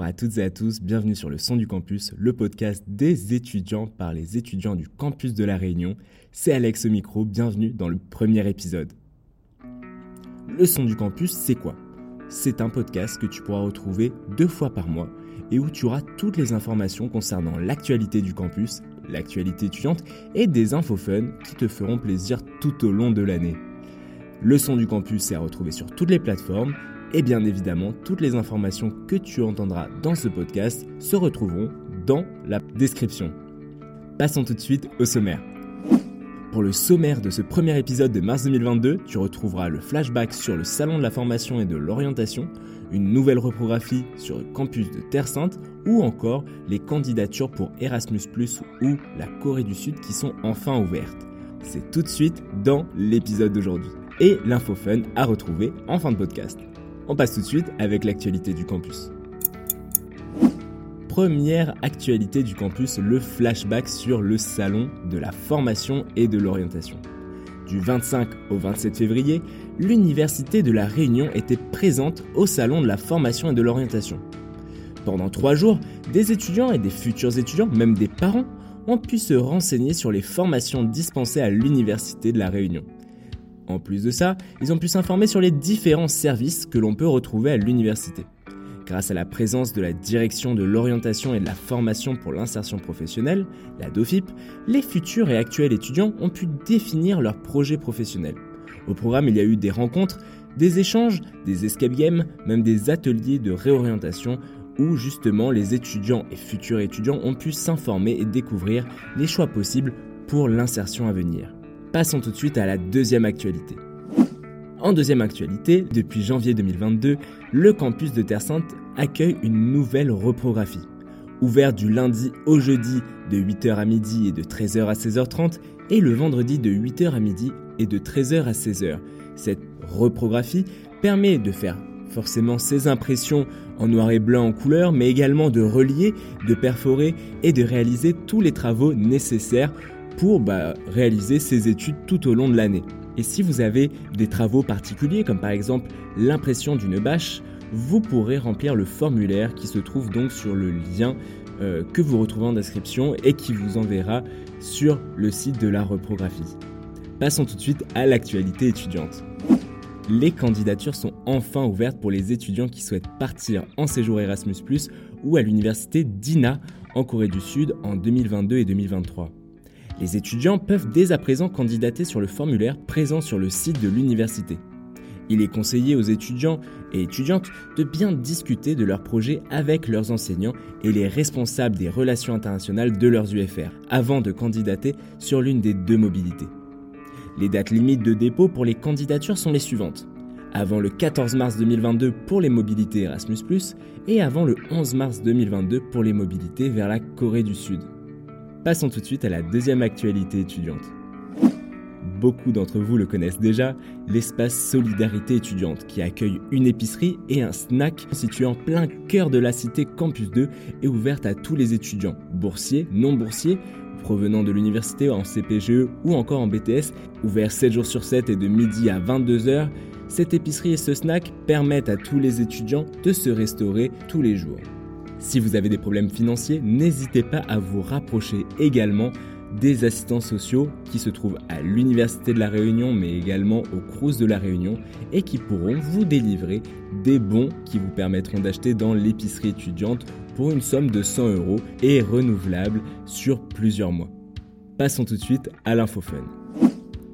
Bonjour à toutes et à tous, bienvenue sur le Son du Campus, le podcast des étudiants par les étudiants du campus de la Réunion. C'est Alex au micro, bienvenue dans le premier épisode. Le Son du Campus, c'est quoi? C'est un podcast que tu pourras retrouver deux fois par mois et où tu auras toutes les informations concernant l'actualité du campus, l'actualité étudiante et des infos fun qui te feront plaisir tout au long de l'année. Le son du campus est à retrouver sur toutes les plateformes et bien évidemment, toutes les informations que tu entendras dans ce podcast se retrouveront dans la description. Passons tout de suite au sommaire. Pour le sommaire de ce premier épisode de mars 2022, tu retrouveras le flashback sur le salon de la formation et de l'orientation, une nouvelle reprographie sur le campus de Terre Sainte ou encore les candidatures pour Erasmus ⁇ ou la Corée du Sud qui sont enfin ouvertes. C'est tout de suite dans l'épisode d'aujourd'hui. Et l'info fun à retrouver en fin de podcast. On passe tout de suite avec l'actualité du campus. Première actualité du campus, le flashback sur le salon de la formation et de l'orientation. Du 25 au 27 février, l'Université de la Réunion était présente au salon de la formation et de l'orientation. Pendant trois jours, des étudiants et des futurs étudiants, même des parents, ont pu se renseigner sur les formations dispensées à l'Université de la Réunion. En plus de ça, ils ont pu s'informer sur les différents services que l'on peut retrouver à l'université. Grâce à la présence de la direction de l'orientation et de la formation pour l'insertion professionnelle, la DOFIP, les futurs et actuels étudiants ont pu définir leur projet professionnel. Au programme, il y a eu des rencontres, des échanges, des escape games, même des ateliers de réorientation où justement les étudiants et futurs étudiants ont pu s'informer et découvrir les choix possibles pour l'insertion à venir. Passons tout de suite à la deuxième actualité. En deuxième actualité, depuis janvier 2022, le campus de Terre Sainte accueille une nouvelle reprographie. Ouvert du lundi au jeudi de 8h à midi et de 13h à 16h30 et le vendredi de 8h à midi et de 13h à 16h. Cette reprographie permet de faire forcément ses impressions en noir et blanc en couleur, mais également de relier, de perforer et de réaliser tous les travaux nécessaires pour bah, réaliser ces études tout au long de l'année. Et si vous avez des travaux particuliers, comme par exemple l'impression d'une bâche, vous pourrez remplir le formulaire qui se trouve donc sur le lien euh, que vous retrouvez en description et qui vous enverra sur le site de la reprographie. Passons tout de suite à l'actualité étudiante. Les candidatures sont enfin ouvertes pour les étudiants qui souhaitent partir en séjour Erasmus ⁇ ou à l'université d'INA en Corée du Sud en 2022 et 2023. Les étudiants peuvent dès à présent candidater sur le formulaire présent sur le site de l'université. Il est conseillé aux étudiants et étudiantes de bien discuter de leur projet avec leurs enseignants et les responsables des relations internationales de leurs UFR avant de candidater sur l'une des deux mobilités. Les dates limites de dépôt pour les candidatures sont les suivantes. Avant le 14 mars 2022 pour les mobilités Erasmus ⁇ et avant le 11 mars 2022 pour les mobilités vers la Corée du Sud. Passons tout de suite à la deuxième actualité étudiante. Beaucoup d'entre vous le connaissent déjà, l'espace Solidarité étudiante qui accueille une épicerie et un snack situé en plein cœur de la cité Campus 2 et ouverte à tous les étudiants, boursiers, non boursiers, provenant de l'université en CPGE ou encore en BTS, ouvert 7 jours sur 7 et de midi à 22h. Cette épicerie et ce snack permettent à tous les étudiants de se restaurer tous les jours. Si vous avez des problèmes financiers, n'hésitez pas à vous rapprocher également des assistants sociaux qui se trouvent à l'Université de la Réunion mais également au Crous de la Réunion et qui pourront vous délivrer des bons qui vous permettront d'acheter dans l'épicerie étudiante pour une somme de 100 euros et renouvelable sur plusieurs mois. Passons tout de suite à l'infofun.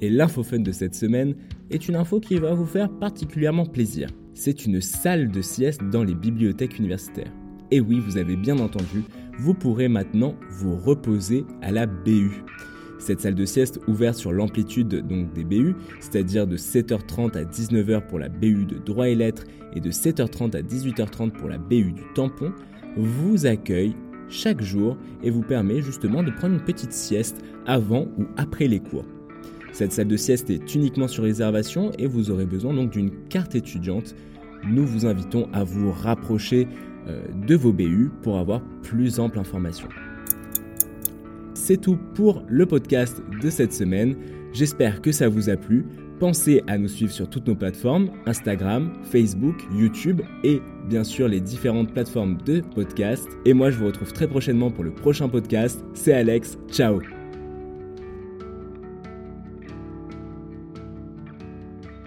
Et l'infofun de cette semaine est une info qui va vous faire particulièrement plaisir. C'est une salle de sieste dans les bibliothèques universitaires. Et oui, vous avez bien entendu, vous pourrez maintenant vous reposer à la BU. Cette salle de sieste ouverte sur l'amplitude donc des BU, c'est-à-dire de 7h30 à 19h pour la BU de droit et lettres et de 7h30 à 18h30 pour la BU du tampon, vous accueille chaque jour et vous permet justement de prendre une petite sieste avant ou après les cours. Cette salle de sieste est uniquement sur réservation et vous aurez besoin donc d'une carte étudiante. Nous vous invitons à vous rapprocher de vos BU pour avoir plus ample information. C'est tout pour le podcast de cette semaine. J'espère que ça vous a plu. Pensez à nous suivre sur toutes nos plateformes, Instagram, Facebook, YouTube et bien sûr les différentes plateformes de podcast. Et moi je vous retrouve très prochainement pour le prochain podcast. C'est Alex, ciao